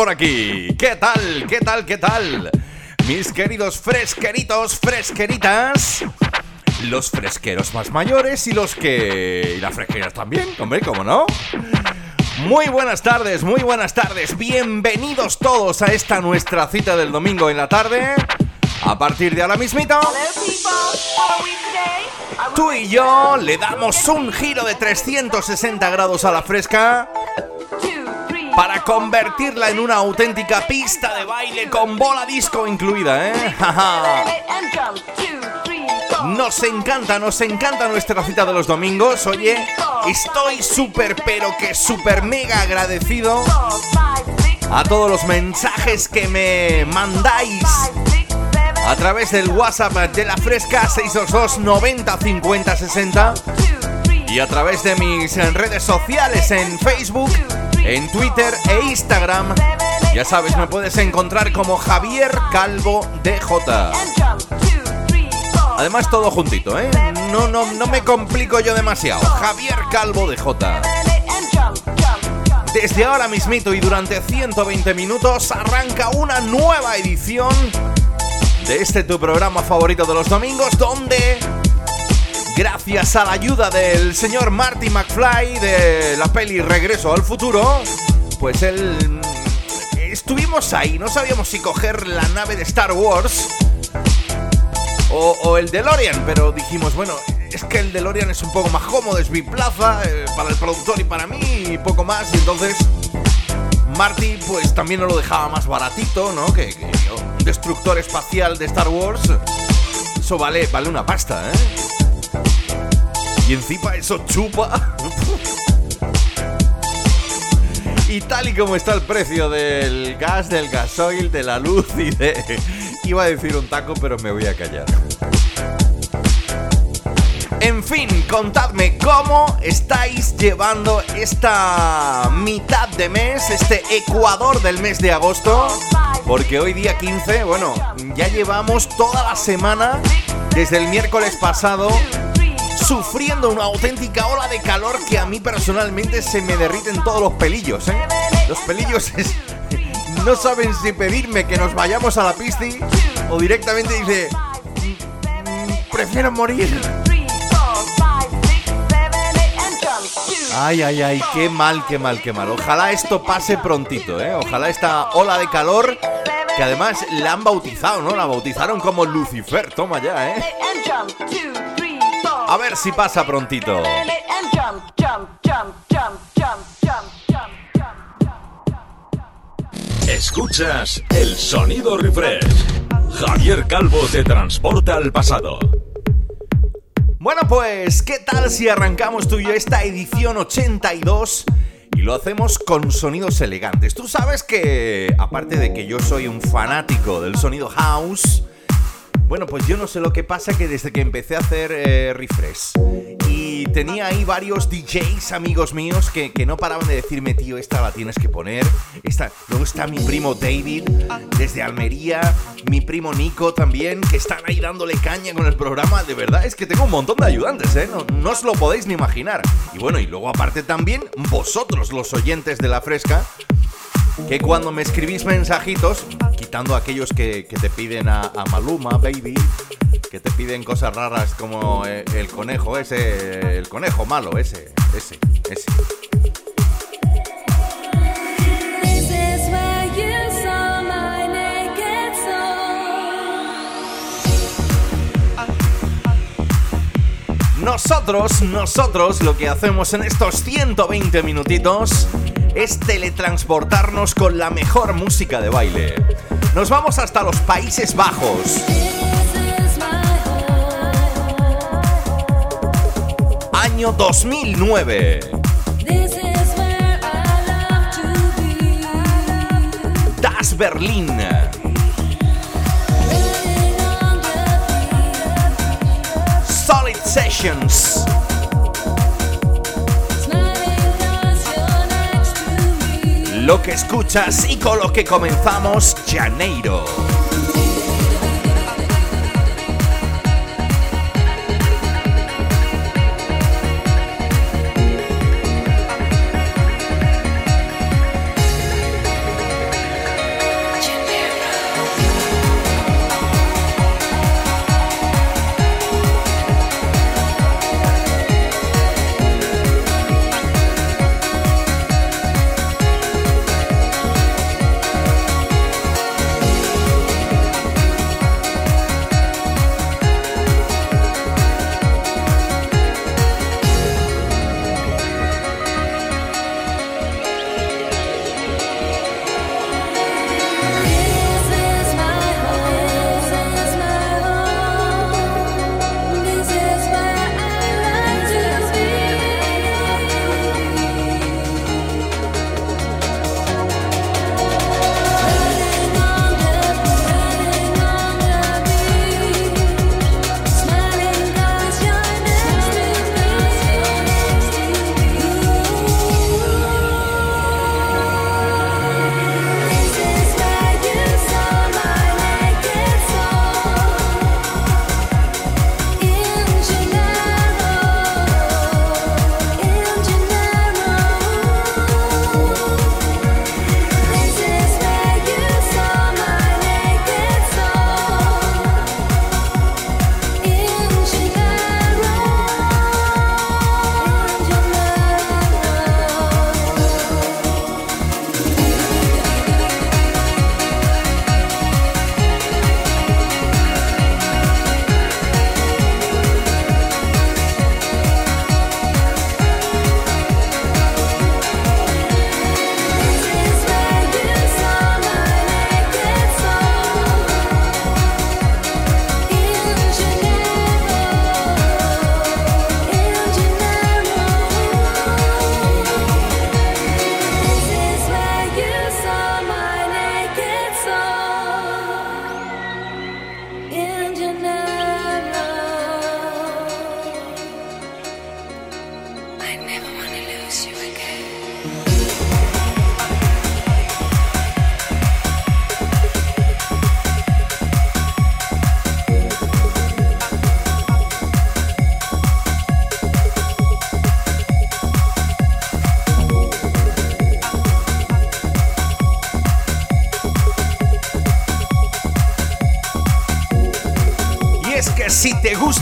por aquí. ¿Qué tal? ¿Qué tal? ¿Qué tal? Mis queridos fresqueritos, fresqueritas. Los fresqueros más mayores y los que... Y las fresqueras también, hombre, ¿cómo no? Muy buenas tardes, muy buenas tardes. Bienvenidos todos a esta nuestra cita del domingo en la tarde. A partir de ahora mismito, tú y yo le damos un giro de 360 grados a la fresca para convertirla en una auténtica pista de baile con bola disco incluida, ¿eh? Nos encanta, nos encanta nuestra cita de los domingos. Oye, estoy súper, pero que súper mega agradecido a todos los mensajes que me mandáis a través del WhatsApp de la Fresca 622 90 50 60 y a través de mis redes sociales en Facebook en Twitter e Instagram. Ya sabes, me puedes encontrar como Javier Calvo DJ. Además todo juntito, ¿eh? No, no, no me complico yo demasiado. Javier Calvo DJ. Desde ahora mismito y durante 120 minutos arranca una nueva edición de este tu programa favorito de los domingos donde gracias a la ayuda del señor Marty McFly de la peli Regreso al Futuro, pues él... Estuvimos ahí, no sabíamos si coger la nave de Star Wars o, el DeLorean, pero dijimos, bueno, es que el DeLorean es un poco más cómodo, es mi plaza, eh, para el productor y para mí, y poco más, y entonces Marty pues también no lo dejaba más baratito, ¿no? Que, destructor espacial de Star Wars, eso vale, vale una pasta, ¿eh? Y encima eso chupa. y tal y como está el precio del gas, del gasoil, de la luz y de... Iba a decir un taco, pero me voy a callar. En fin, contadme cómo estáis llevando esta mitad de mes, este ecuador del mes de agosto. Porque hoy día 15, bueno, ya llevamos toda la semana, desde el miércoles pasado, sufriendo una auténtica ola de calor que a mí personalmente se me derriten todos los pelillos, ¿eh? Los pelillos no saben si pedirme que nos vayamos a la pista o directamente dice, mm, prefiero morir. Ay, ay, ay, qué mal, qué mal, qué mal. Ojalá esto pase prontito, ¿eh? Ojalá esta ola de calor, que además la han bautizado, ¿no? La bautizaron como Lucifer, toma ya, ¿eh? A ver si pasa prontito. Escuchas el sonido refresh. Javier Calvo te transporta al pasado. Bueno, pues, ¿qué tal si arrancamos tú y yo esta edición 82 y lo hacemos con sonidos elegantes? Tú sabes que, aparte de que yo soy un fanático del sonido house, Bueno, pues yo no sé lo que pasa que desde que empecé a hacer eh, refresh y tenía ahí varios DJs amigos míos que, no paraban de decirme, tío, esta la tienes que poner. Esta... Luego está mi primo David desde Almería, mi primo Nico también, que están ahí dándole caña con el programa. De verdad, es que tengo un montón de ayudantes, ¿eh? No, no os lo podéis ni imaginar. Y bueno, y luego aparte también vosotros, los oyentes de la fresca, que cuando me escribís mensajitos, quitando aquellos que, te piden a, Maluma, baby, que te piden cosas raras como eh, el, conejo ese, el conejo malo, ese, ese, ese. Nosotros, nosotros lo que hacemos en estos 120 minutitos es teletransportarnos con la mejor música de baile. Nos vamos hasta los Países Bajos. Año 2009. Das Berlin. Solid Sessions. Lo que escuchas y con lo que comenzamos Janeiro.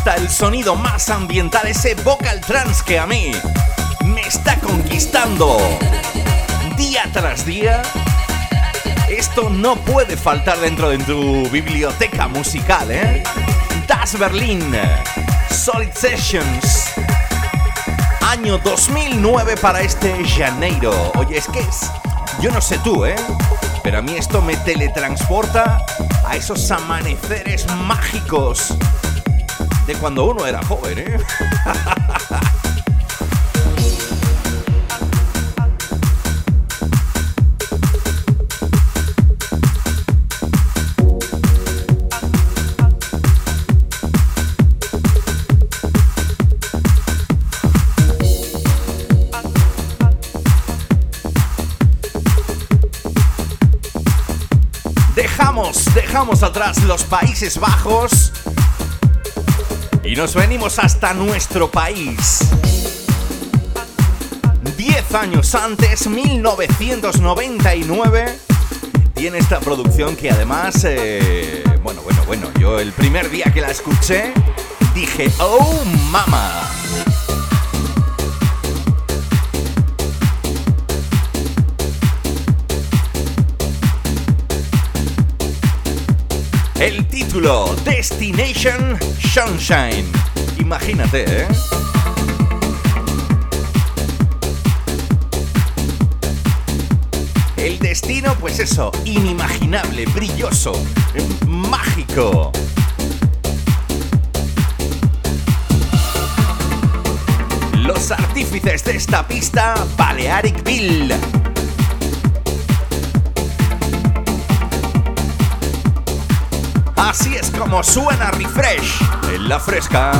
El sonido más ambiental, ese vocal trance que a mí me está conquistando día tras día. Esto no puede faltar dentro de tu biblioteca musical, ¿eh? Das Berlin, Solid Sessions, año 2009 para este Janeiro. Oye, es que es, yo no sé tú, ¿eh? Pero a mí esto me teletransporta a esos amaneceres mágicos de cuando uno era joven, ¿eh? dejamos dejamos atrás los Países Bajos nos venimos hasta nuestro país. Diez años antes, 1999, tiene esta producción que además, eh, bueno, bueno, bueno, yo el primer día que la escuché dije, oh mama. Destination Sunshine. Imagínate, ¿eh? El destino, pues eso, inimaginable, brilloso, mágico. Los artífices de esta pista, Balearic Bill. Así es como suena Refresh en la fresca.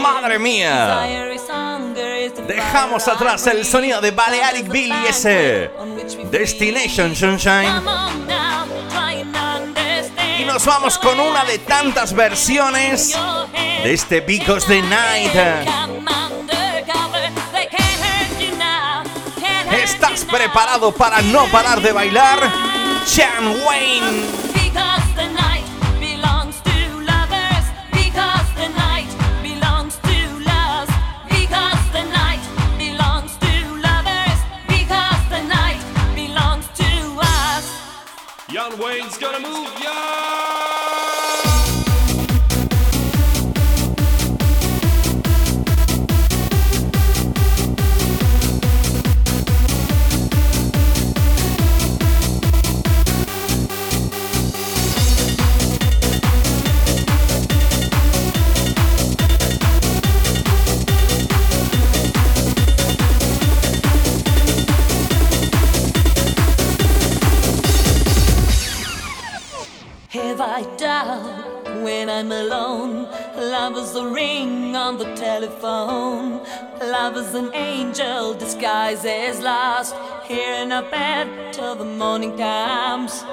¡Madre mía! Dejamos atrás el sonido de Balearic Bill y ese Destination Sunshine. Y nos vamos con una de tantas versiones de este Because the Night. ¿Estás preparado para no parar de bailar? Chan Wayne. Telephone. Love is an angel disguised as lost. Here in a bed till the morning comes.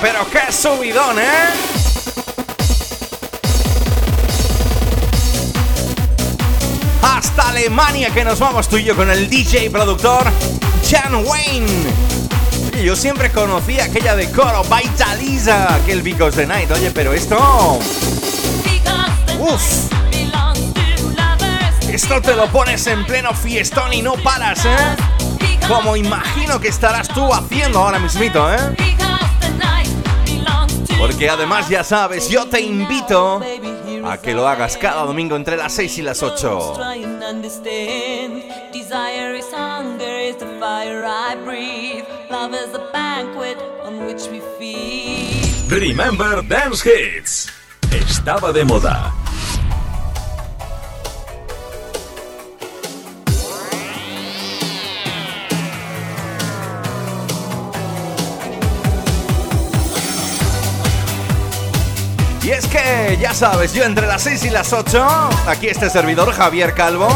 Pero qué subidón, ¿eh? Hasta Alemania que nos vamos tú y yo con el DJ productor Jan Wayne. yo siempre conocía aquella de coro Vitaliza, aquel Because the Night. Oye, pero esto. Uf. Esto te lo pones en pleno fiestón y no paras, ¿eh? Como imagino que estarás tú haciendo ahora mismito, ¿eh? Porque además ya sabes, yo te invito a que lo hagas cada domingo entre las 6 y las 8. Remember Dance Hits. Estaba de moda. Es que, ya sabes, yo entre las 6 y las 8, aquí este servidor Javier Calvo,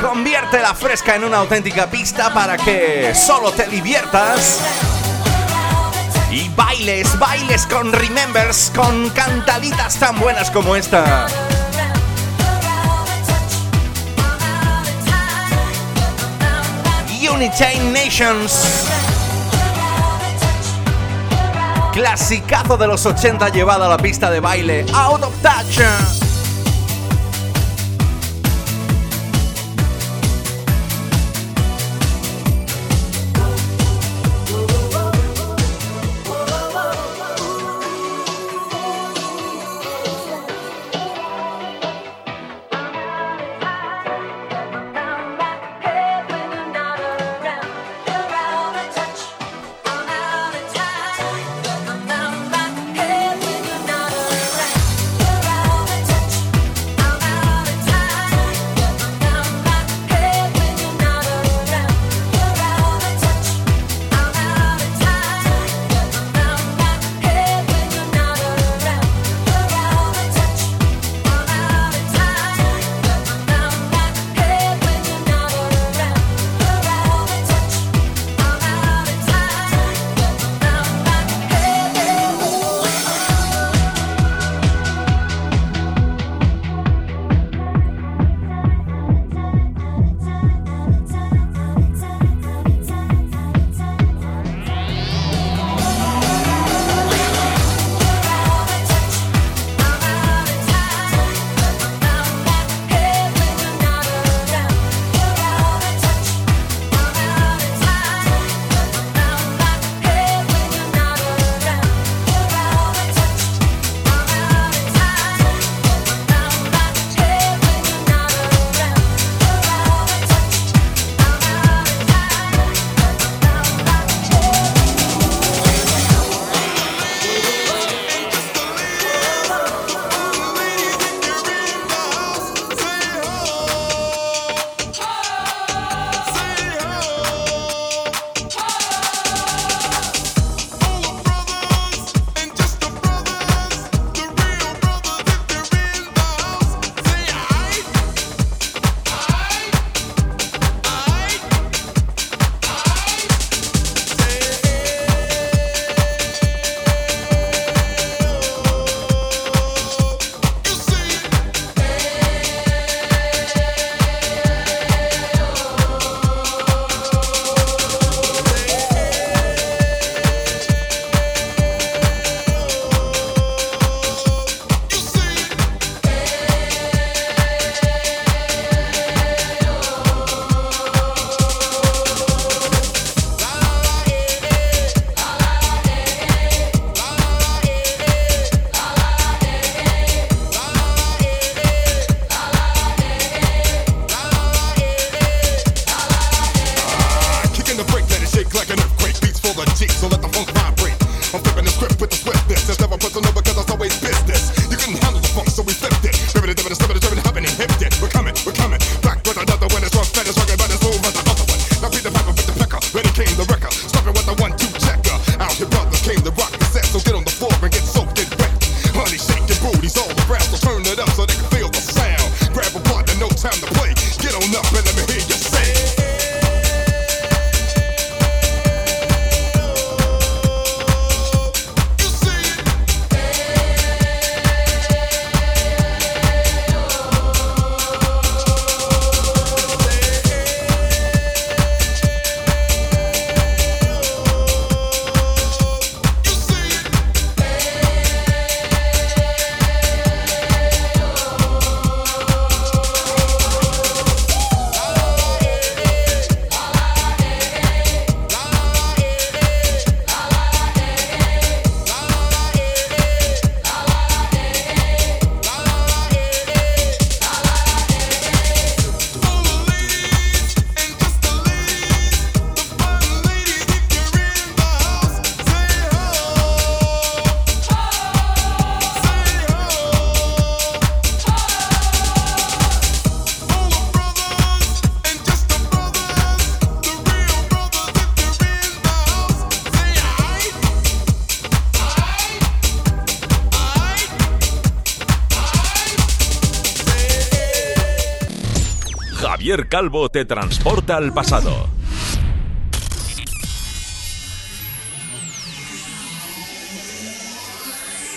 convierte la fresca en una auténtica pista para que solo te diviertas. Y bailes, bailes con remembers, con cantaditas tan buenas como esta. Unichain Nations. Clasicazo de los 80 llevado a la pista de baile. Out of Touch. Calvo te transporta al pasado.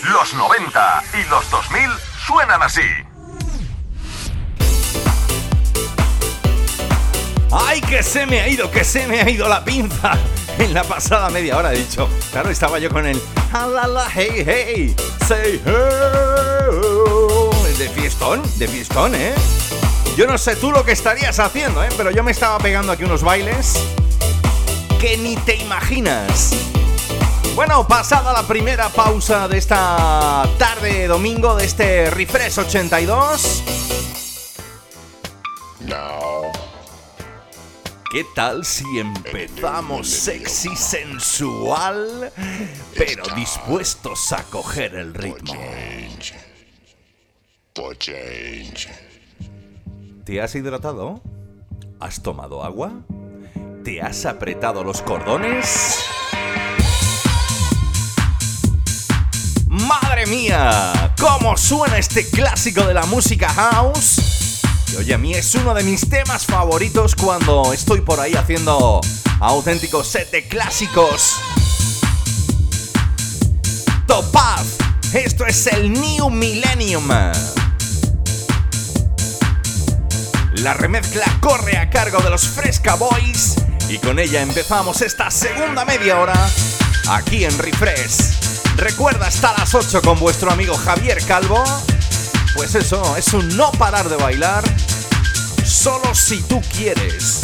Los 90 y los 2000 suenan así. ¡Ay, que se me ha ido, que se me ha ido la pinza! En la pasada media hora he dicho. Claro, estaba yo con el. hey, hey! ¡Say hey! De fiestón, de fiestón, ¿eh? Yo no sé tú lo que estarías haciendo, ¿eh? pero yo me estaba pegando aquí unos bailes que ni te imaginas. Bueno, pasada la primera pausa de esta tarde domingo de este Refresh 82. ¿Qué tal si empezamos sexy, sensual, pero dispuestos a coger el ritmo? ¿Te has hidratado? ¿Has tomado agua? ¿Te has apretado los cordones? ¡Madre mía! ¿Cómo suena este clásico de la música house? Y oye, a mí es uno de mis temas favoritos cuando estoy por ahí haciendo auténticos set de clásicos. Topaz, esto es el New Millennium. La remezcla corre a cargo de los Fresca Boys y con ella empezamos esta segunda media hora aquí en Refresh. Recuerda estar a las 8 con vuestro amigo Javier Calvo. Pues eso, es un no parar de bailar, solo si tú quieres.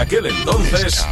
Aquel entonces.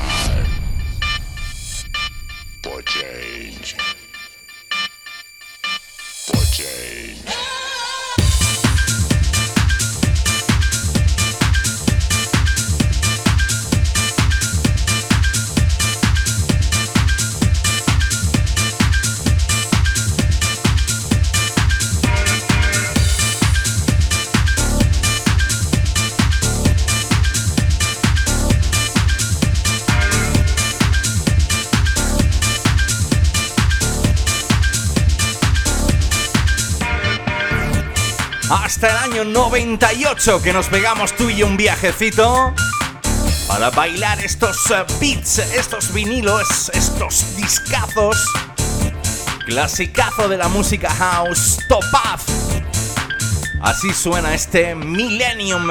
Año 98 que nos pegamos tú y yo un viajecito para bailar estos eh, beats, estos vinilos, estos discazos. Clasicazo de la música house, Topaz. Así suena este Millennium.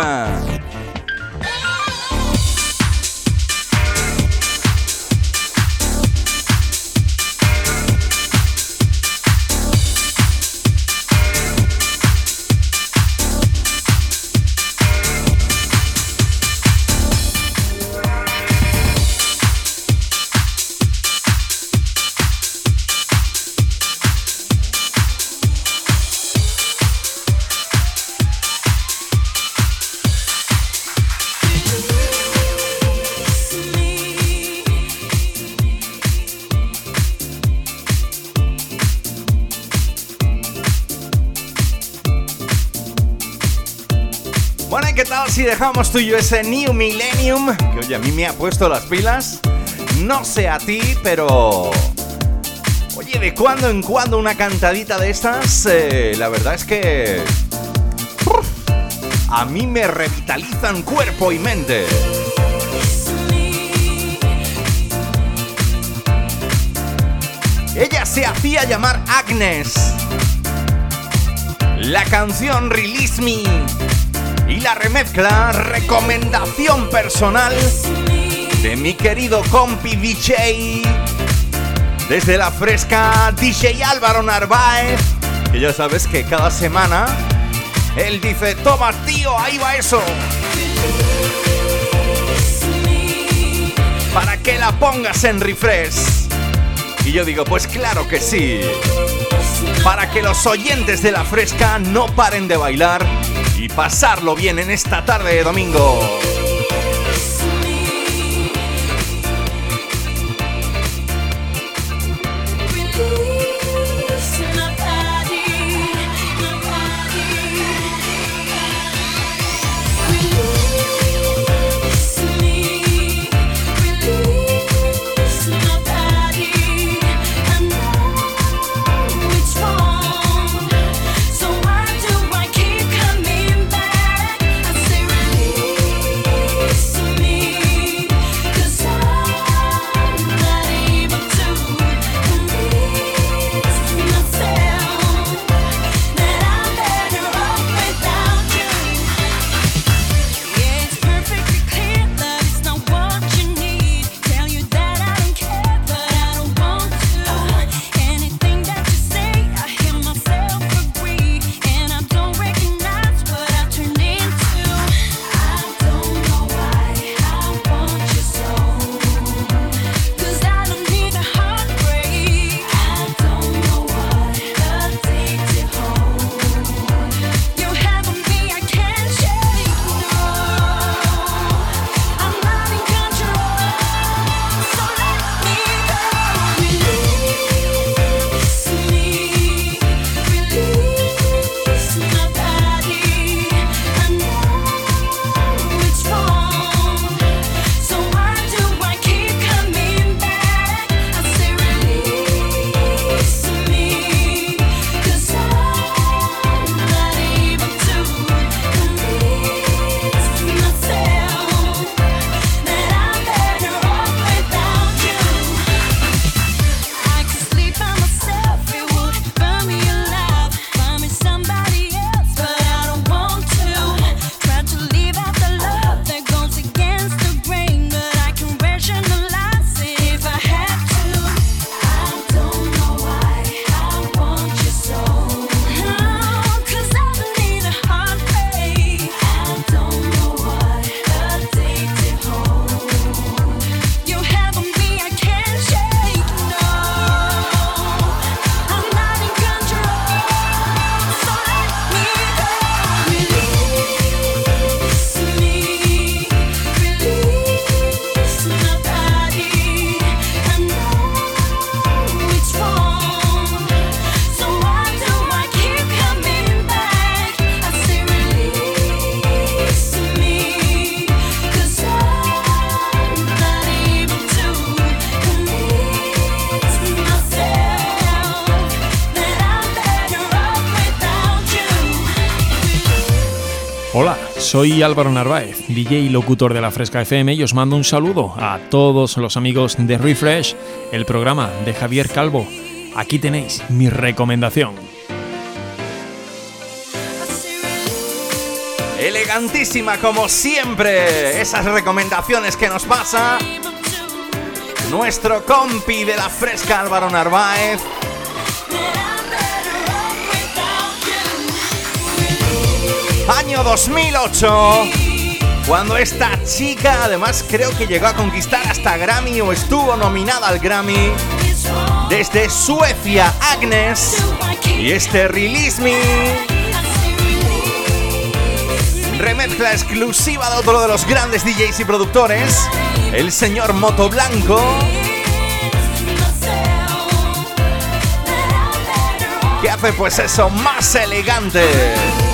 Dejamos tuyo ese New Millennium, que oye, a mí me ha puesto las pilas. No sé a ti, pero... Oye, de cuando en cuando una cantadita de estas, eh, la verdad es que... a mí me revitalizan cuerpo y mente. Ella se hacía llamar Agnes. La canción Release Me y la remezcla recomendación personal de mi querido compi DJ desde la fresca DJ Álvaro Narváez que ya sabes que cada semana él dice toma tío ahí va eso para que la pongas en refresh. Y yo digo pues claro que sí para que los oyentes de la fresca no paren de bailar pasarlo bien en esta tarde de domingo. Soy Álvaro Narváez, DJ y locutor de la Fresca FM y os mando un saludo a todos los amigos de Refresh, el programa de Javier Calvo. Aquí tenéis mi recomendación. Elegantísima como siempre, esas recomendaciones que nos pasa nuestro compi de la Fresca Álvaro Narváez Año 2008. Cuando esta chica, además creo que llegó a conquistar hasta Grammy o estuvo nominada al Grammy. Desde Suecia, Agnes. Y este Release Me. Remezcla exclusiva de otro de los grandes DJs y productores, el señor Moto Blanco. Que hace pues eso más elegante.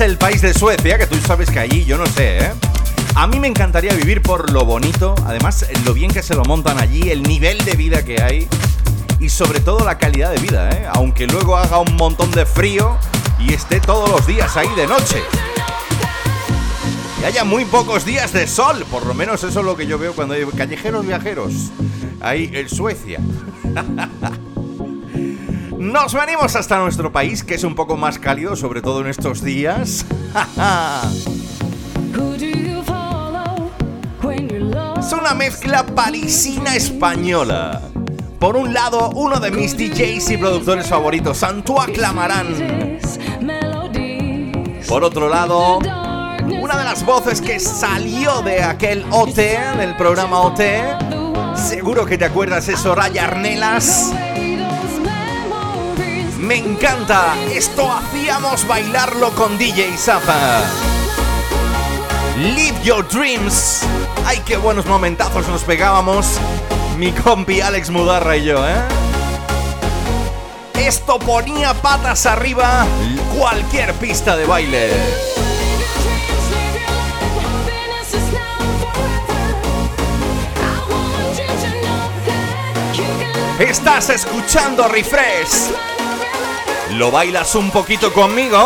El país de Suecia, que tú sabes que allí yo no sé, ¿eh? A mí me encantaría vivir por lo bonito, además lo bien que se lo montan allí, el nivel de vida que hay y sobre todo la calidad de vida, ¿eh? Aunque luego haga un montón de frío y esté todos los días ahí de noche. Y haya muy pocos días de sol, por lo menos eso es lo que yo veo cuando hay callejeros viajeros ahí en Suecia. Nos venimos hasta nuestro país, que es un poco más cálido, sobre todo en estos días. es una mezcla parisina española. Por un lado, uno de mis DJs y productores favoritos, Antoine Clamarán. Por otro lado, una de las voces que salió de aquel OT, del programa OT. Seguro que te acuerdas, es Soraya Arnelas. Me encanta. Esto hacíamos bailarlo con DJ Zafa. Live Your Dreams. Ay, qué buenos momentazos nos pegábamos. Mi compi Alex Mudarra y yo, ¿eh? Esto ponía patas arriba cualquier pista de baile. Estás escuchando Refresh. ¿Lo bailas un poquito conmigo?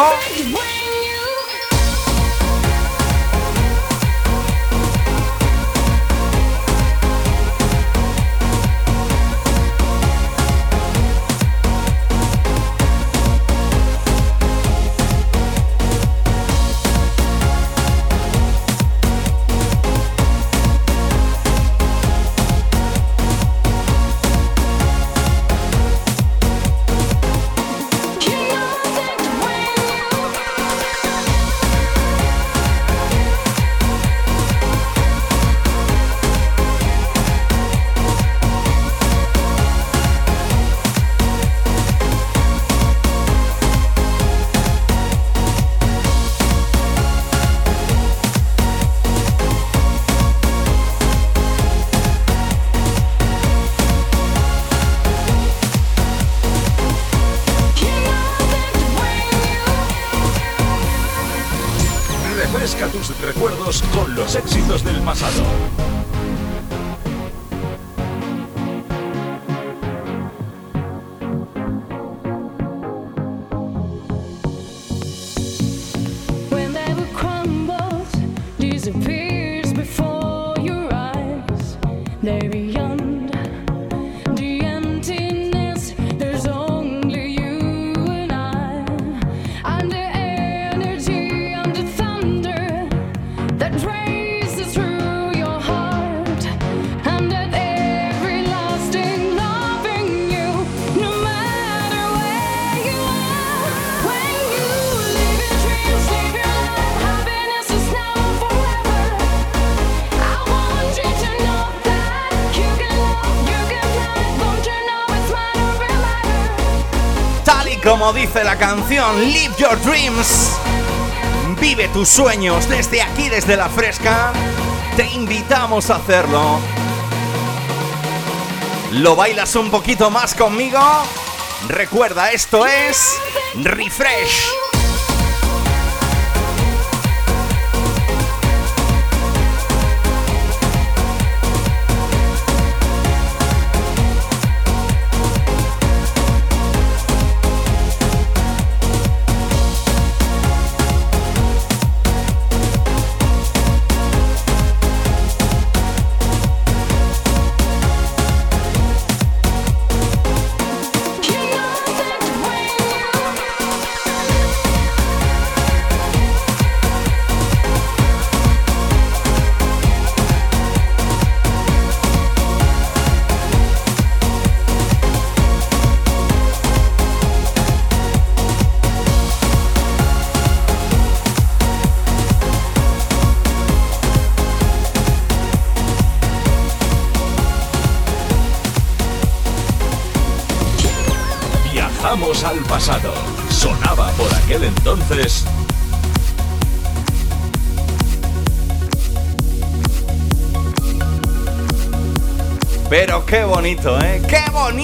Como dice la canción, Live Your Dreams. Vive tus sueños desde aquí, desde la fresca. Te invitamos a hacerlo. ¿Lo bailas un poquito más conmigo? Recuerda, esto es Refresh.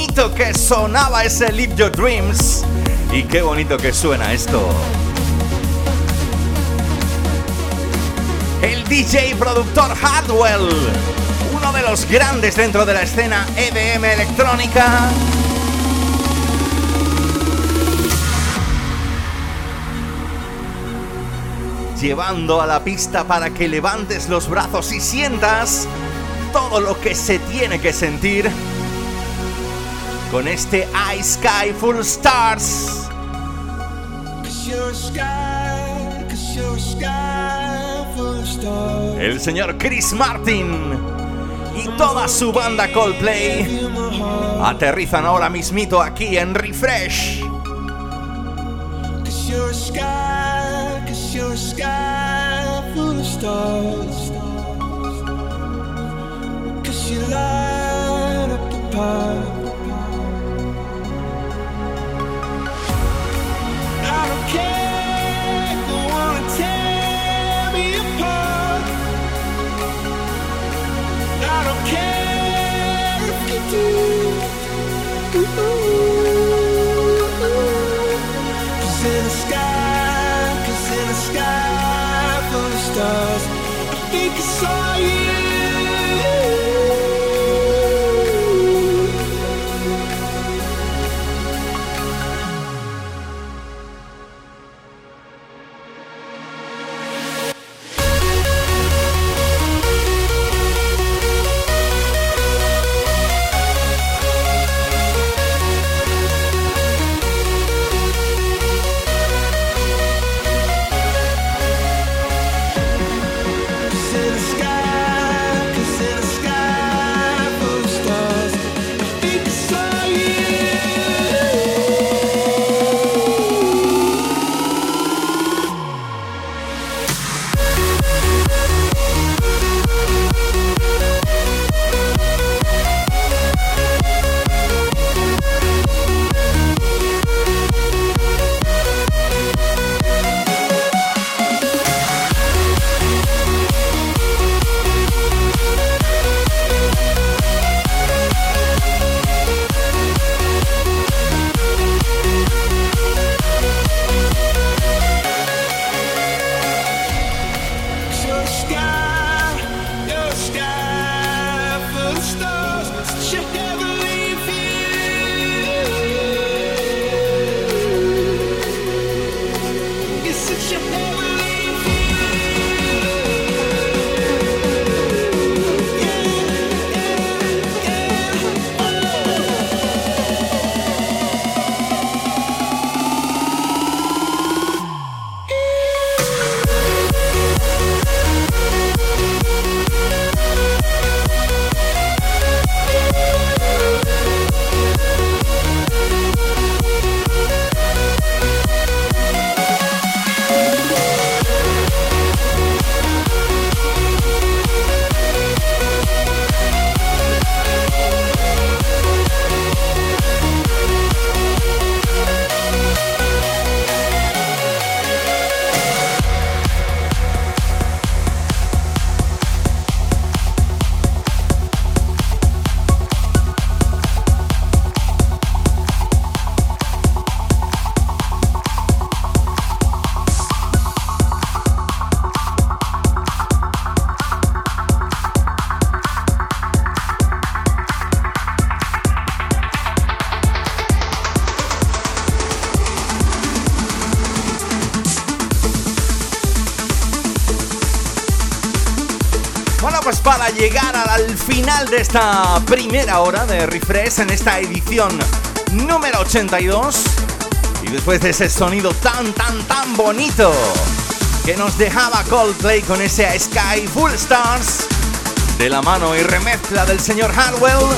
Que sonaba ese Live Your Dreams. Y qué bonito que suena esto. El DJ productor Hardwell, uno de los grandes dentro de la escena EDM electrónica llevando a la pista para que levantes los brazos y sientas todo lo que se tiene que sentir con este Ice Sky Full Stars. El señor Chris Martin y toda su banda Coldplay aterrizan ahora mismito aquí en Refresh. Ooh. De esta primera hora de Refresh en esta edición número 82 y después de ese sonido tan tan tan bonito que nos dejaba Coldplay con ese Sky Full Stars de la mano y remezcla del señor Hardwell.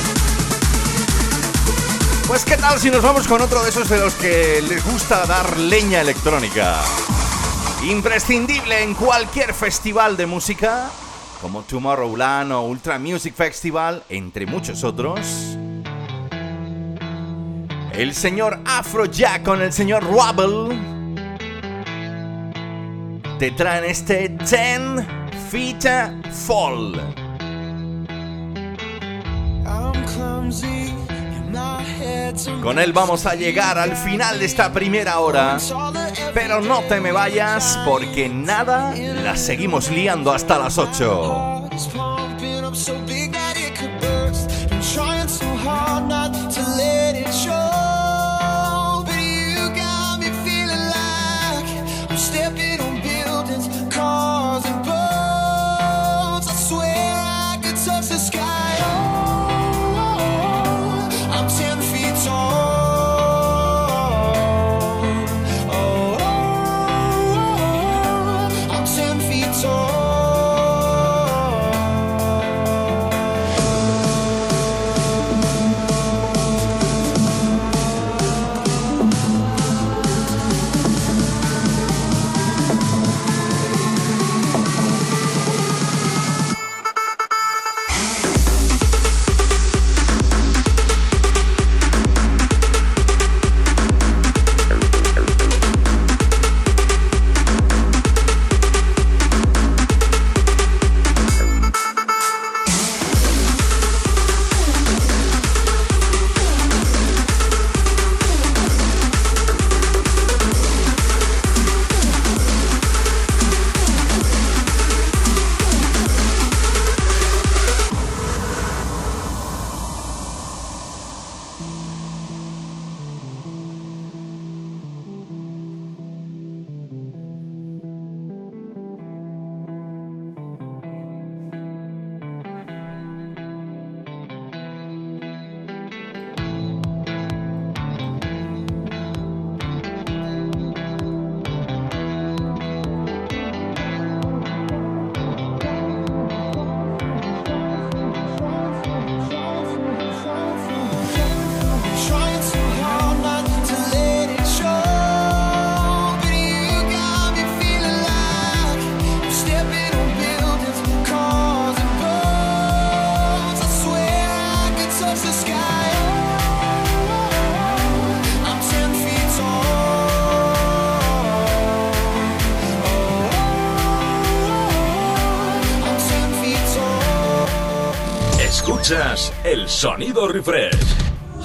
Pues qué tal si nos vamos con otro de esos de los que les gusta dar leña electrónica. Imprescindible en cualquier festival de música, como Tomorrowland o Ultra Music Festival, entre muchos otros. El señor Afrojack con el señor Rubble te traen este 10 Feet Fall. Con él vamos a llegar al final de esta primera hora. Pero no te me vayas porque nada la seguimos liando hasta las 8. El sonido refresh.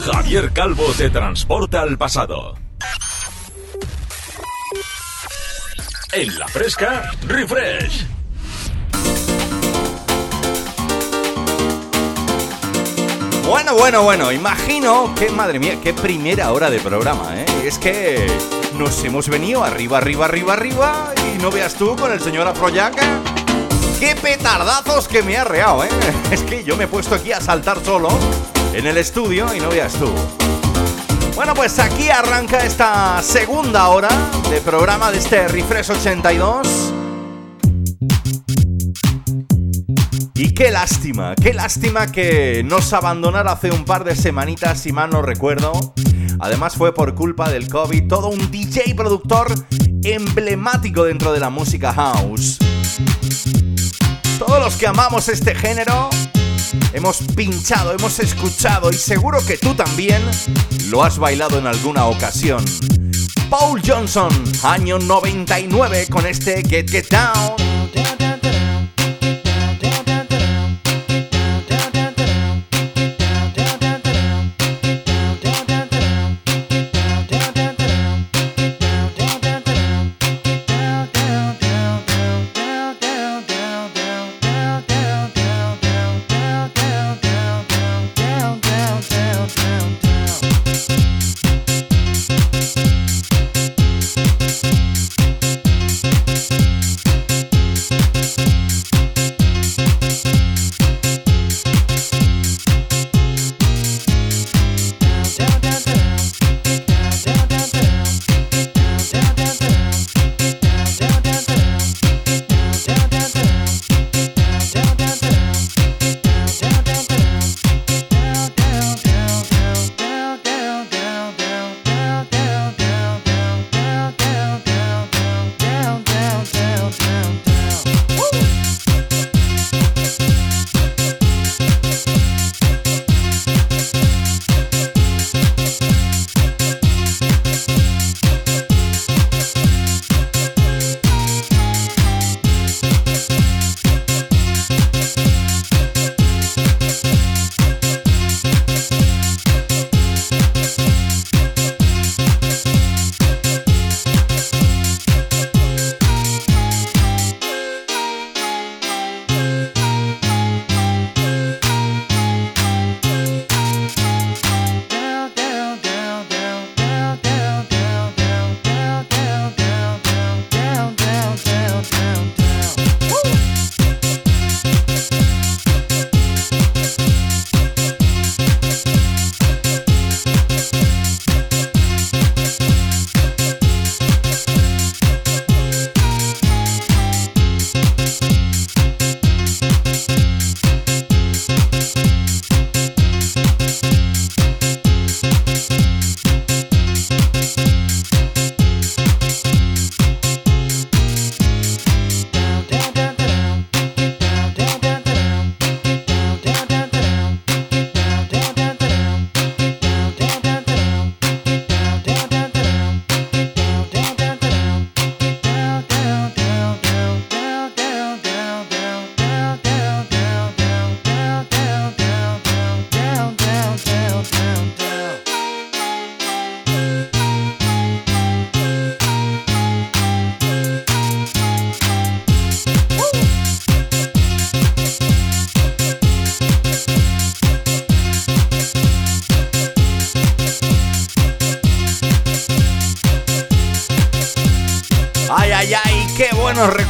Javier Calvo te transporta al pasado. En la fresca, refresh. Bueno, bueno, bueno, imagino que, madre mía, qué primera hora de programa, ¿eh? Es que nos hemos venido arriba, arriba, arriba, arriba y no veas tú con el señor Afroyaca qué petardazos que me ha reado, ¿eh? Es que yo me he puesto aquí a saltar solo en el estudio y no veas tú. Bueno, pues aquí arranca esta segunda hora de programa de este Refresh 82. Y qué lástima, qué lástima que nos abandonara hace un par de semanitas, si mal no recuerdo. Además fue por culpa del COVID, todo un DJ productor emblemático dentro de la música house. Todos los que amamos este género hemos pinchado, hemos escuchado y seguro que tú también lo has bailado en alguna ocasión. Paul Johnson, año 99 con este Get Get Down.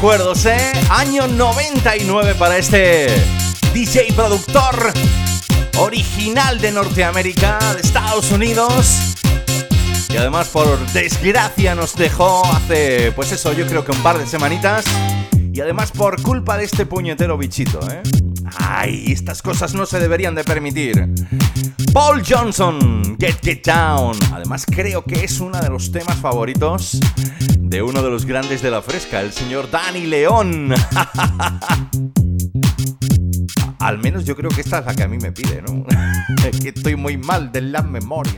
Recuerdos, ¿eh? Año 99 para este DJ productor original de Norteamérica, de Estados Unidos. Y además, por desgracia, nos dejó hace, pues eso, yo creo que un par de semanitas. Y además por culpa de este puñetero bichito, ¿eh? Ay, estas cosas no se deberían de permitir. Paul Johnson, Get Get Down. Además creo que es uno de los temas favoritos de uno de los grandes de la fresca, el señor Danny León. Al menos yo creo que esta es la que a mí me pide, ¿no? que estoy muy mal de la memoria.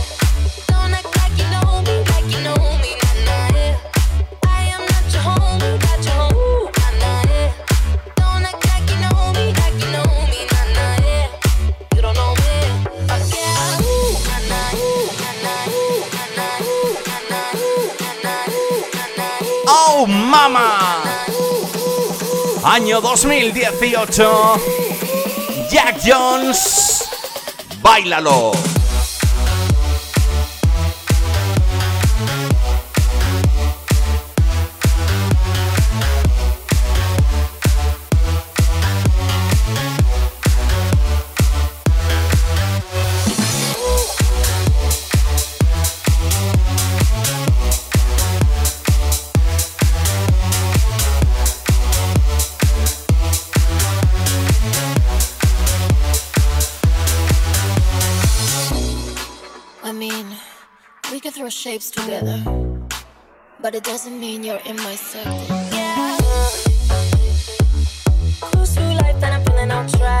Año 2018. Jack Jones, bailalo. Shapes together, but it doesn't mean you're in my circle. Yeah. Cruise through life and I'm feeling on track.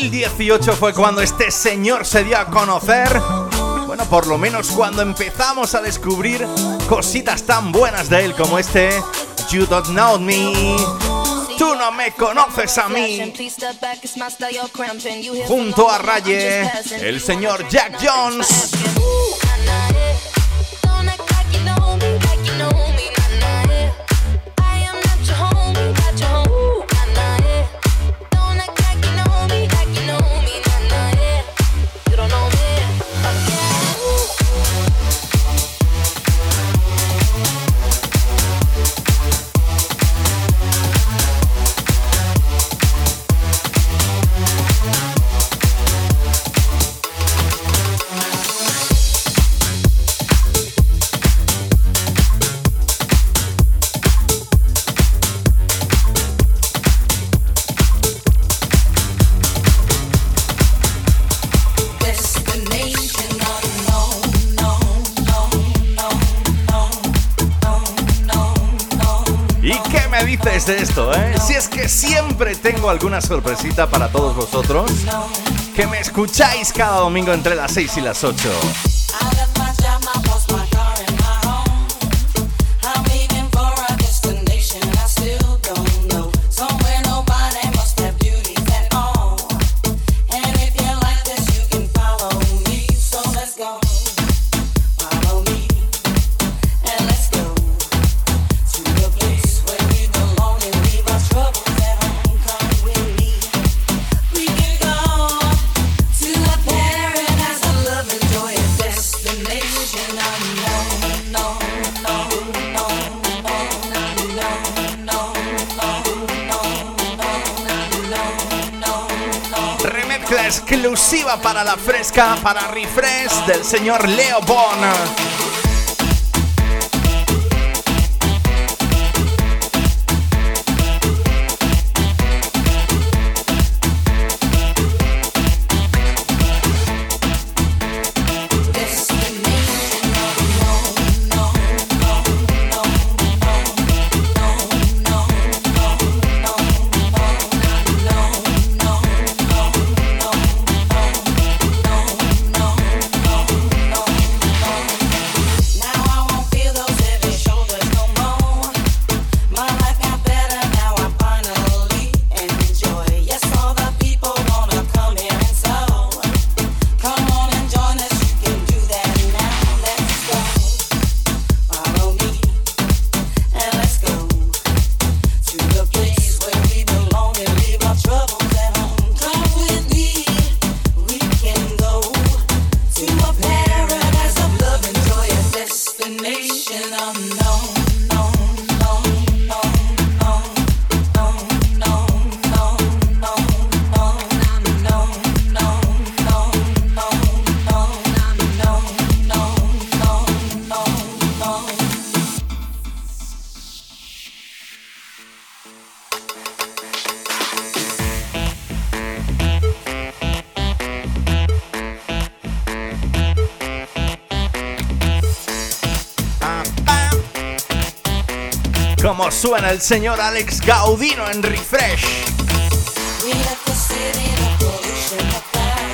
2018 fue cuando este señor se dio a conocer. Bueno, por lo menos cuando empezamos a descubrir cositas tan buenas de él como este You Don't Know Me. Tú no me conoces a mí. Junto a Raye, el señor Jack Jones. Tengo alguna sorpresita para todos vosotros que me escucháis cada domingo entre las 6 y las 8. Fresca, para refresh del señor Leo Bon. Suena el señor Alex Gaudino en Refresh.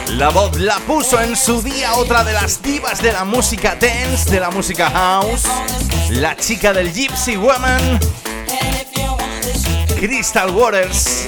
La voz la puso en su día otra de las divas de la música dance, de la música house, la chica del Gypsy Woman, Crystal Waters.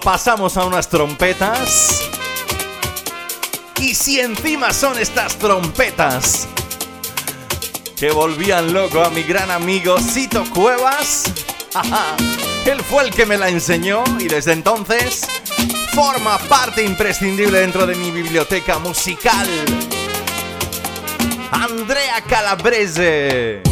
Pasamos a unas trompetas. Y si encima son estas trompetas que volvían loco a mi gran amigo Cito Cuevas, él fue el que me la enseñó y desde entonces forma parte imprescindible dentro de mi biblioteca musical. Andrea Calabrese.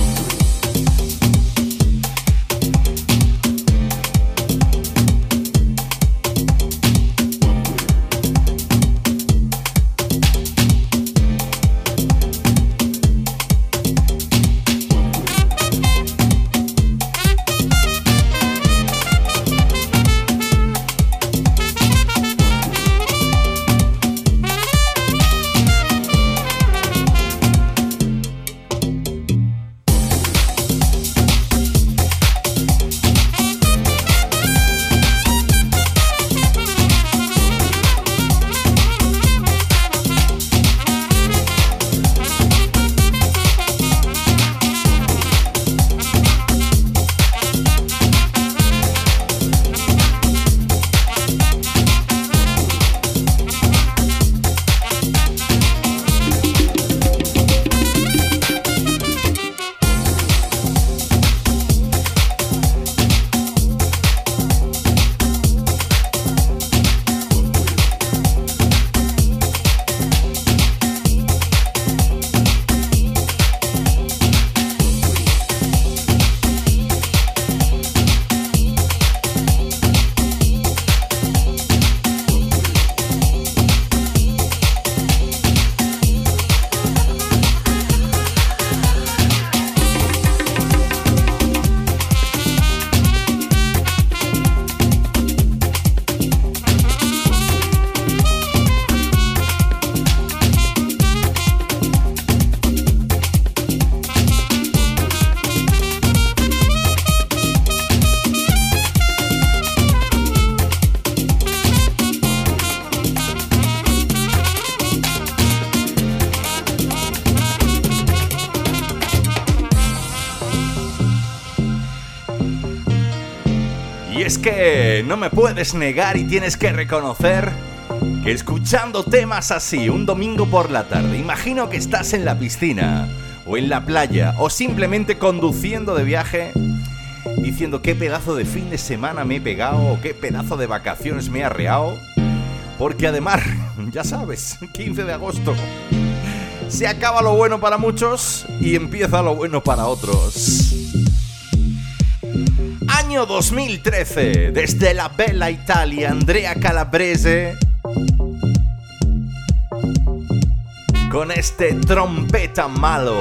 No me puedes negar y tienes que reconocer que escuchando temas así un domingo por la tarde, imagino que estás en la piscina o en la playa o simplemente conduciendo de viaje diciendo qué pedazo de fin de semana me he pegado o qué pedazo de vacaciones me he arreado. Porque además, ya sabes, 15 de agosto, se acaba lo bueno para muchos y empieza lo bueno para otros año 2013, desde la bella Italia, Andrea Calabrese con este trompeta malo.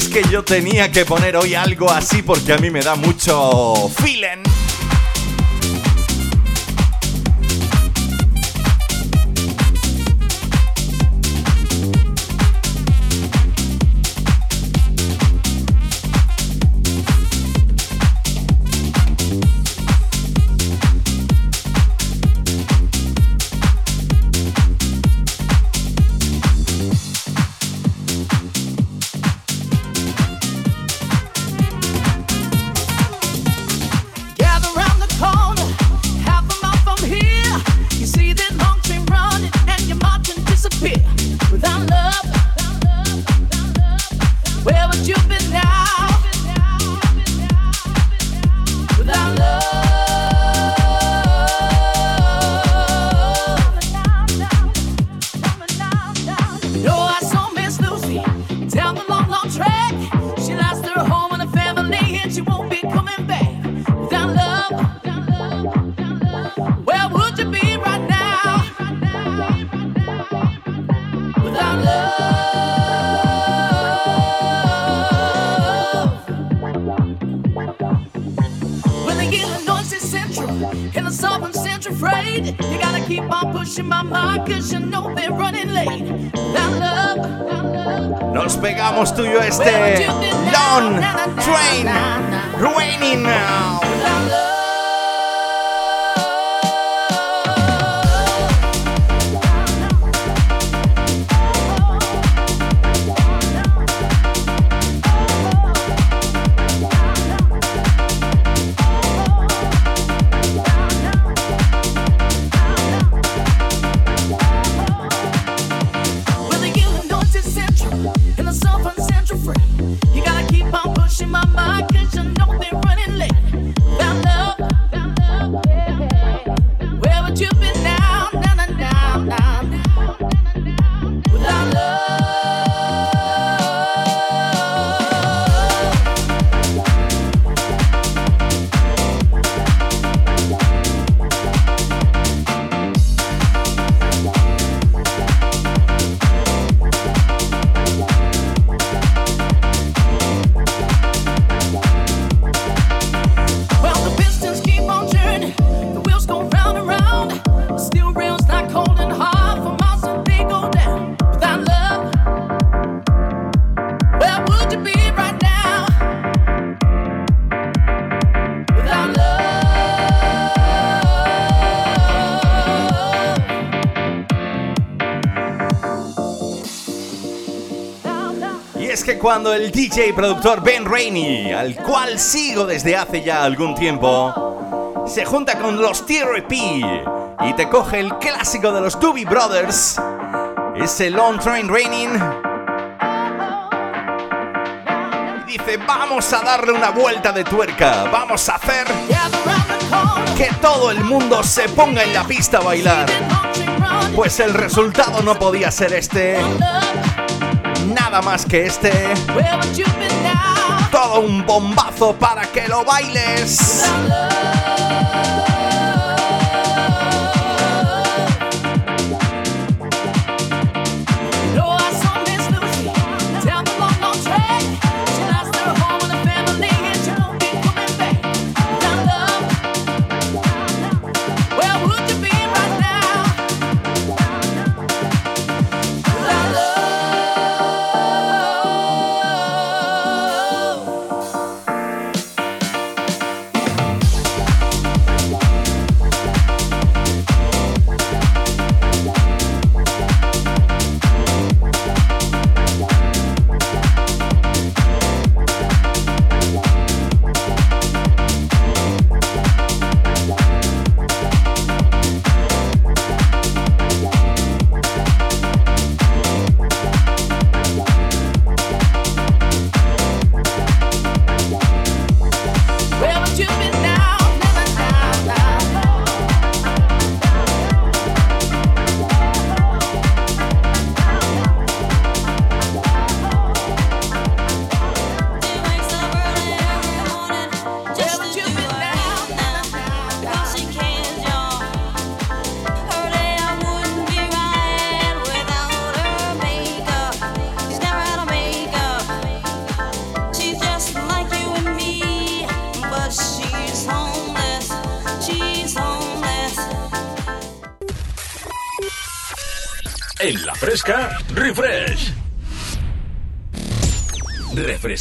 Es que yo tenía que poner hoy algo así porque a mí me da mucho feeling. Cuando el DJ y productor Ben Rainey, al cual sigo desde hace ya algún tiempo, se junta con los TRP y te coge el clásico de los Doobie Brothers, ese Long Train Raining, dice, vamos a darle una vuelta de tuerca, vamos a hacer que todo el mundo se ponga en la pista a bailar. Pues el resultado no podía ser este, nada más que este. todo un bombazo para que lo bailes.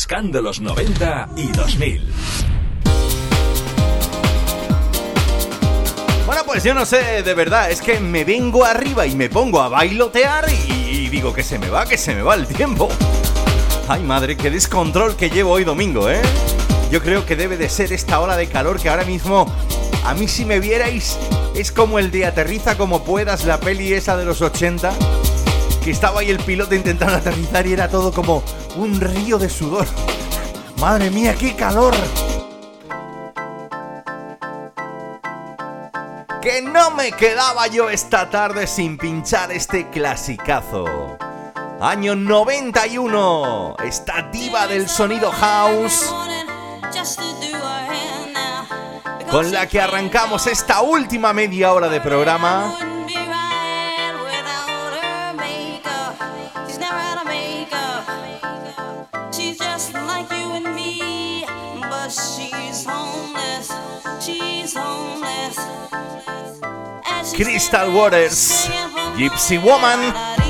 Los 90 y 2000. Bueno, pues yo no sé, de verdad, es que me vengo arriba y me pongo a bailotear y, y digo que se me va, que se me va el tiempo. Ay madre, qué descontrol que llevo hoy domingo, ¿eh? Yo creo que debe de ser esta ola de calor que ahora mismo, a mí si me vierais, es como el de aterriza como puedas, la peli esa de los 80, que estaba ahí el piloto intentando aterrizar y era todo como un río de sudor. Madre mía, qué calor. Que no me quedaba yo esta tarde sin pinchar este clasicazo. Año 91. Esta diva del sonido house con la que arrancamos esta última media hora de programa. Crystal Waters, Gypsy Woman.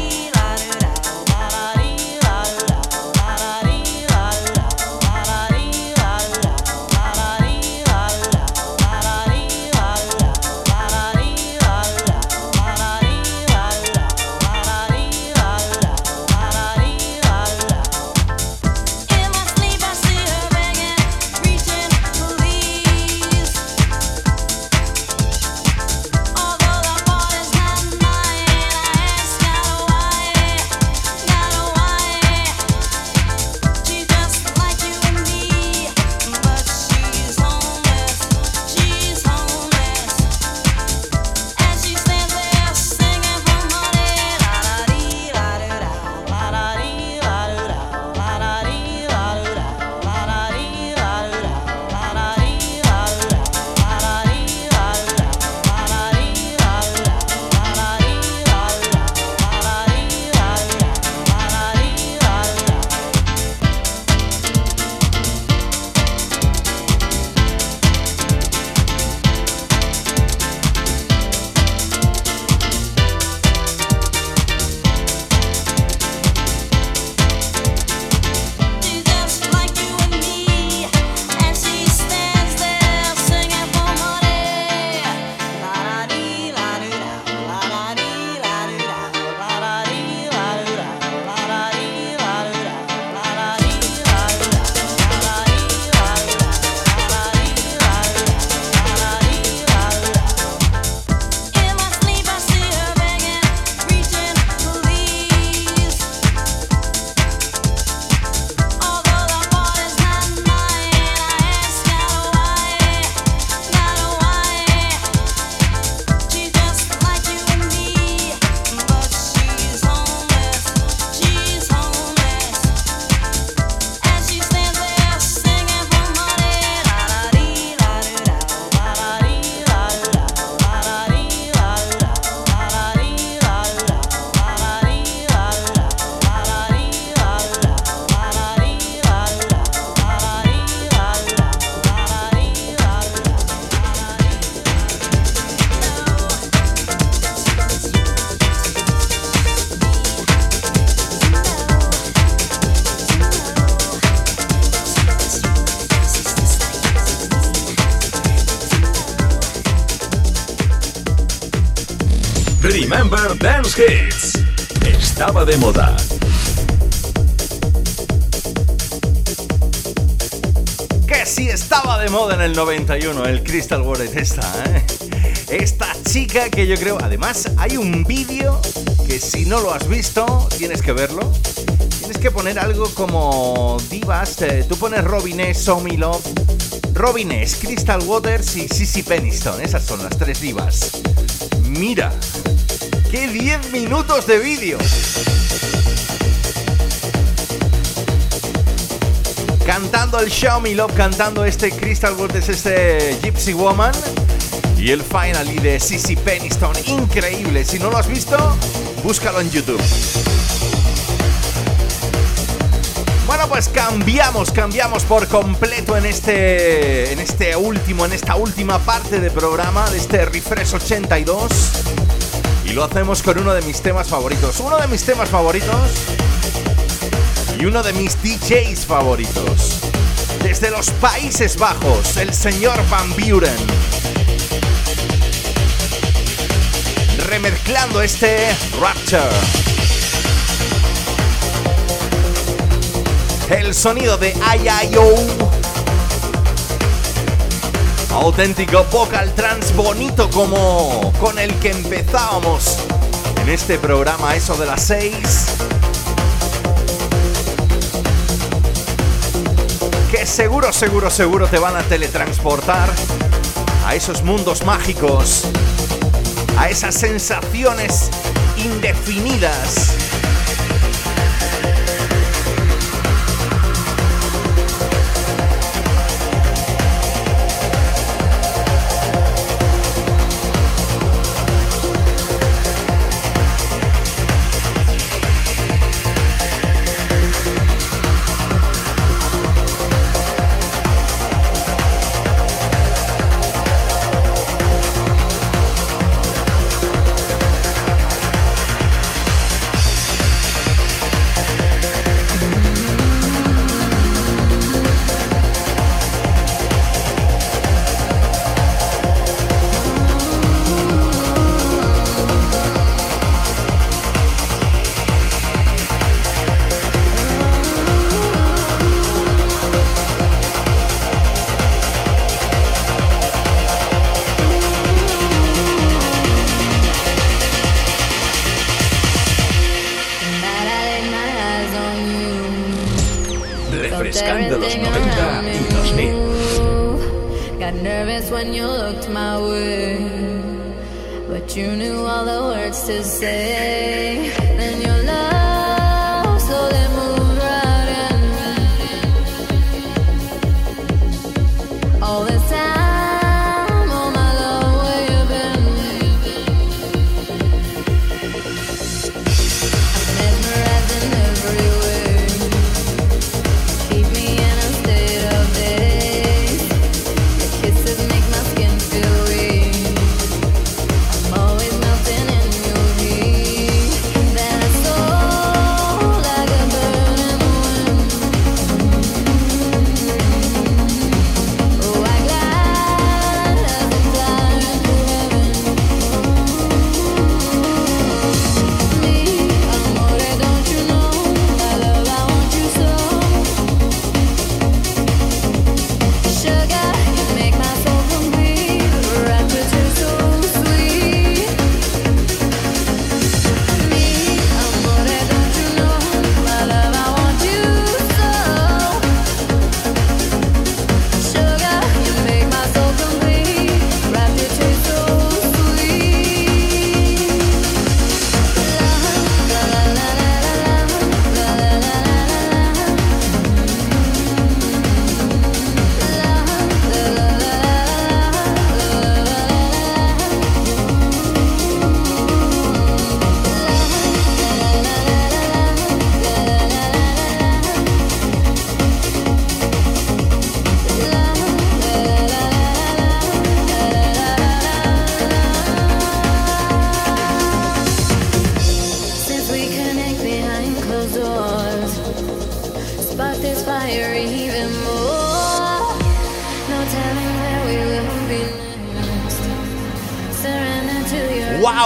De moda. Que sí estaba de moda en el 91, el Crystal Water esta, ¿eh? Esta chica que yo creo, además hay un vídeo que si no lo has visto, tienes que verlo. Tienes que poner algo como divas, eh, tú pones Robin Somi Love, Robin Crystal Waters y Sissy Peniston, esas son las tres divas. Mira, ¡Qué 10 minutos de vídeo! Cantando el Show Me Love, cantando este Crystal Waters, este Gypsy Woman. Y el finally de Sissy Peniston, increíble. Si no lo has visto, búscalo en YouTube. Bueno, pues cambiamos, cambiamos por completo en este, en este último, en esta última parte del programa de este Refresh 82. Y lo hacemos con uno de mis temas favoritos. Uno de mis temas favoritos y uno de mis DJs favoritos. Desde los Países Bajos, el señor Van Buren. Remezclando este Rapture. El sonido de IIO auténtico vocal trans bonito como con el que empezábamos en este programa, eso de las 6. Seguro, seguro, seguro te van a teletransportar a esos mundos mágicos, a esas sensaciones indefinidas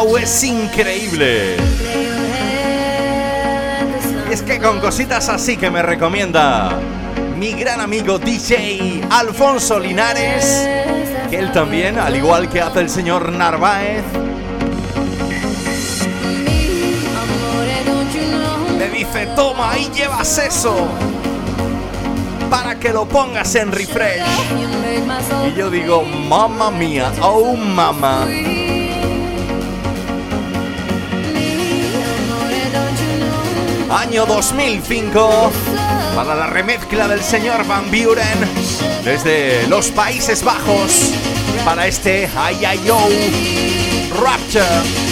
Es increíble. Es que con cositas así que me recomienda mi gran amigo DJ Alfonso Linares, que él también, al igual que hace el señor Narváez, Me, dice, toma, ahí llevas eso, para que lo pongas en refresh. Y yo digo, mamma mía, oh mamá. Año 2005, para la remezcla del señor Van Buren, desde los Países Bajos, para este Yo Rapture.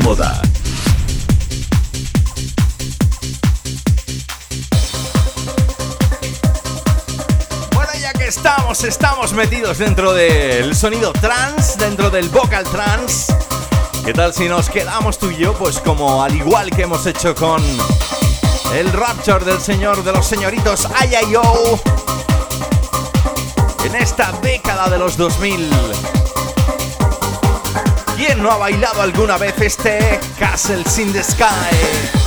Moda. Bueno, ya que estamos, estamos metidos dentro del sonido trance, dentro del vocal trance. ¿Qué tal si nos quedamos tú y yo? Pues como al igual que hemos hecho con el Rapture del señor de los señoritos Ayayo en esta década de los 2000. ¿Quién no ha bailado alguna vez este Castles in the Sky?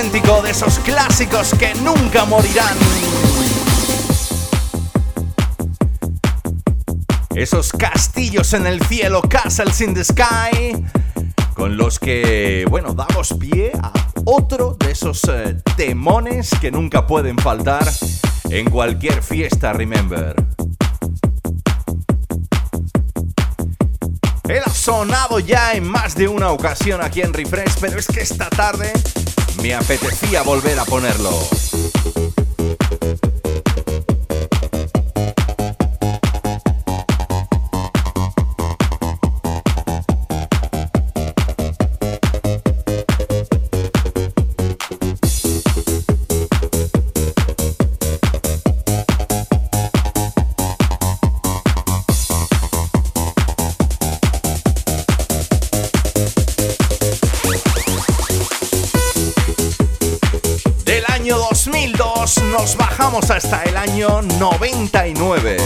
De esos clásicos que nunca morirán. Esos castillos en el cielo, castles in the sky, con los que, bueno, damos pie a otro de esos eh, que nunca pueden faltar en cualquier fiesta, remember. Él ha sonado ya en más de una ocasión aquí en Refresh, pero es que esta tarde me apetecía volver a ponerlo. Nos bajamos hasta el año 99.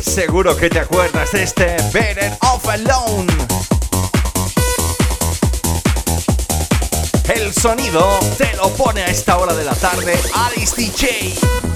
Seguro que te acuerdas de este Better Off Alone. El sonido te lo pone a esta hora de la tarde Alice DJ.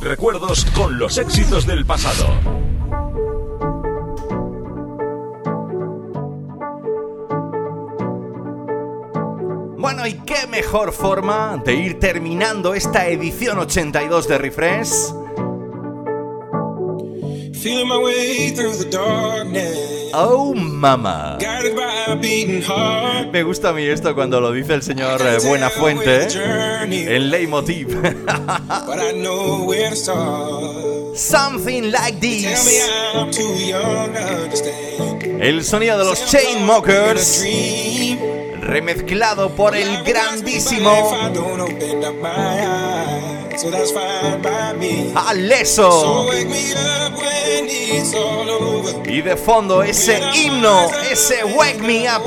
Recuerdos con los éxitos del pasado. Bueno, ¿y qué mejor forma de ir terminando esta edición 82 de Refresh? Feeling my way through the darkness. Oh, mama. Guided by a beating heart. Me gusta a mí esto cuando lo dice el señor eh, Buenafuente en Leitmotiv. But I know where to start. Something like Tell me this. I'm too young to understand. El sonido de los Chainmokers, remezclado por el grandísimo So that's fine by me. So Aleso. Y de fondo ese himno, ese Wake Me Up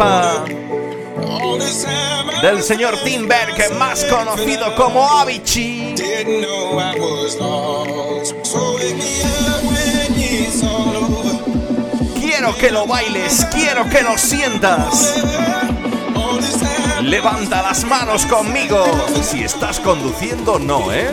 del señor Tim Berg, más conocido como Avicii. Quiero que lo bailes, quiero que lo sientas. Levanta las manos conmigo. Si estás conduciendo, no, ¿eh?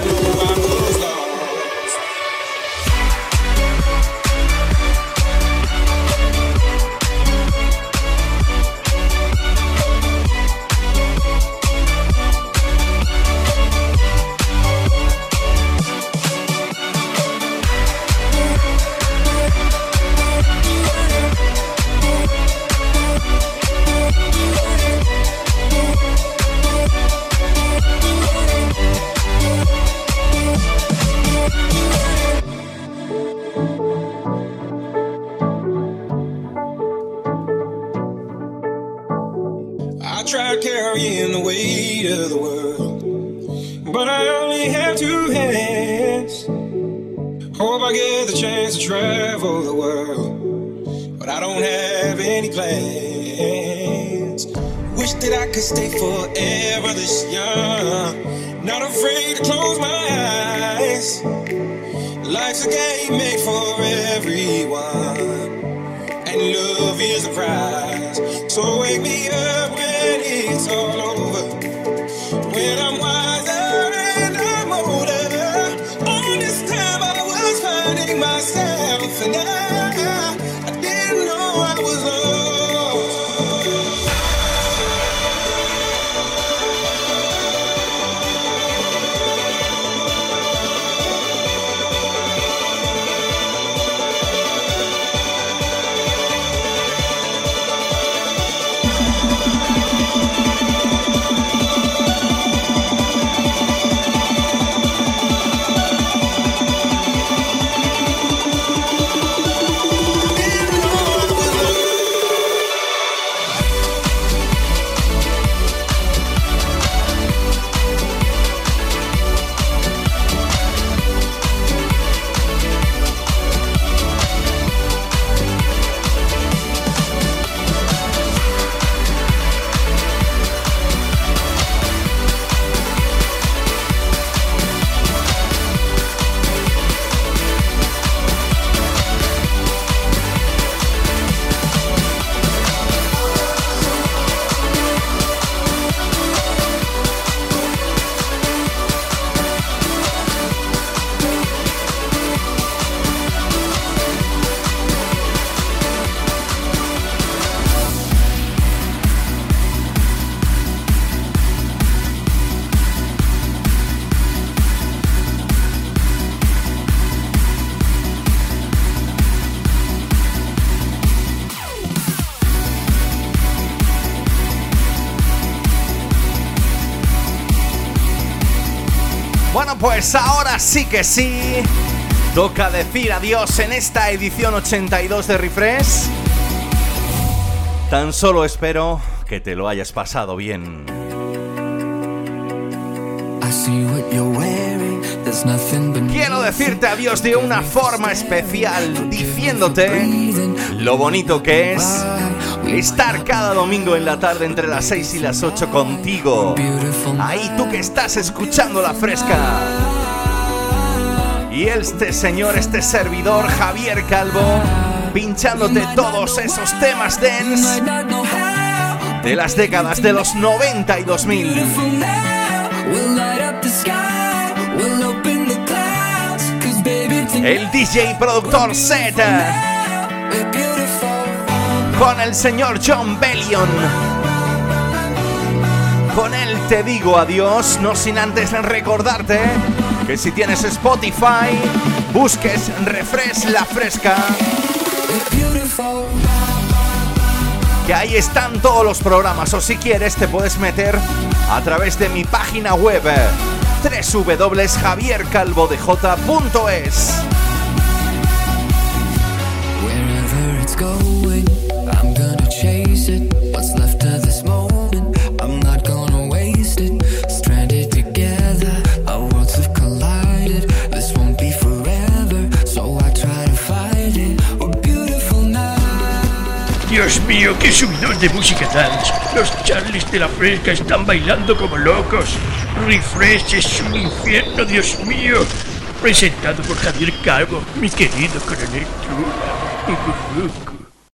Pues ahora sí que sí. Toca decir adiós en esta edición 82 de Refresh. Tan solo espero que te lo hayas pasado bien. Quiero decirte adiós de una forma especial, diciéndote lo bonito que es estar cada domingo en la tarde entre las 6 y las 8 contigo. Ahí tú que estás escuchando la fresca. Y este señor, este servidor, Javier Calvo, pinchándote todos esos temas dance de las décadas de los 90 y 2000. El DJ productor set con el señor John Bellion. Con él te digo adiós, no sin antes recordarte si tienes Spotify, busques Refresh la Fresca. Que ahí están todos los programas o si quieres te puedes meter a través de mi página web www.javiercalvodej.es mío, qué subidón de música dance. Los Charlies de la Fresca están bailando como locos. Refresh es un infierno, Dios mío. Presentado por Javier Calvo, mi querido coronel Trula.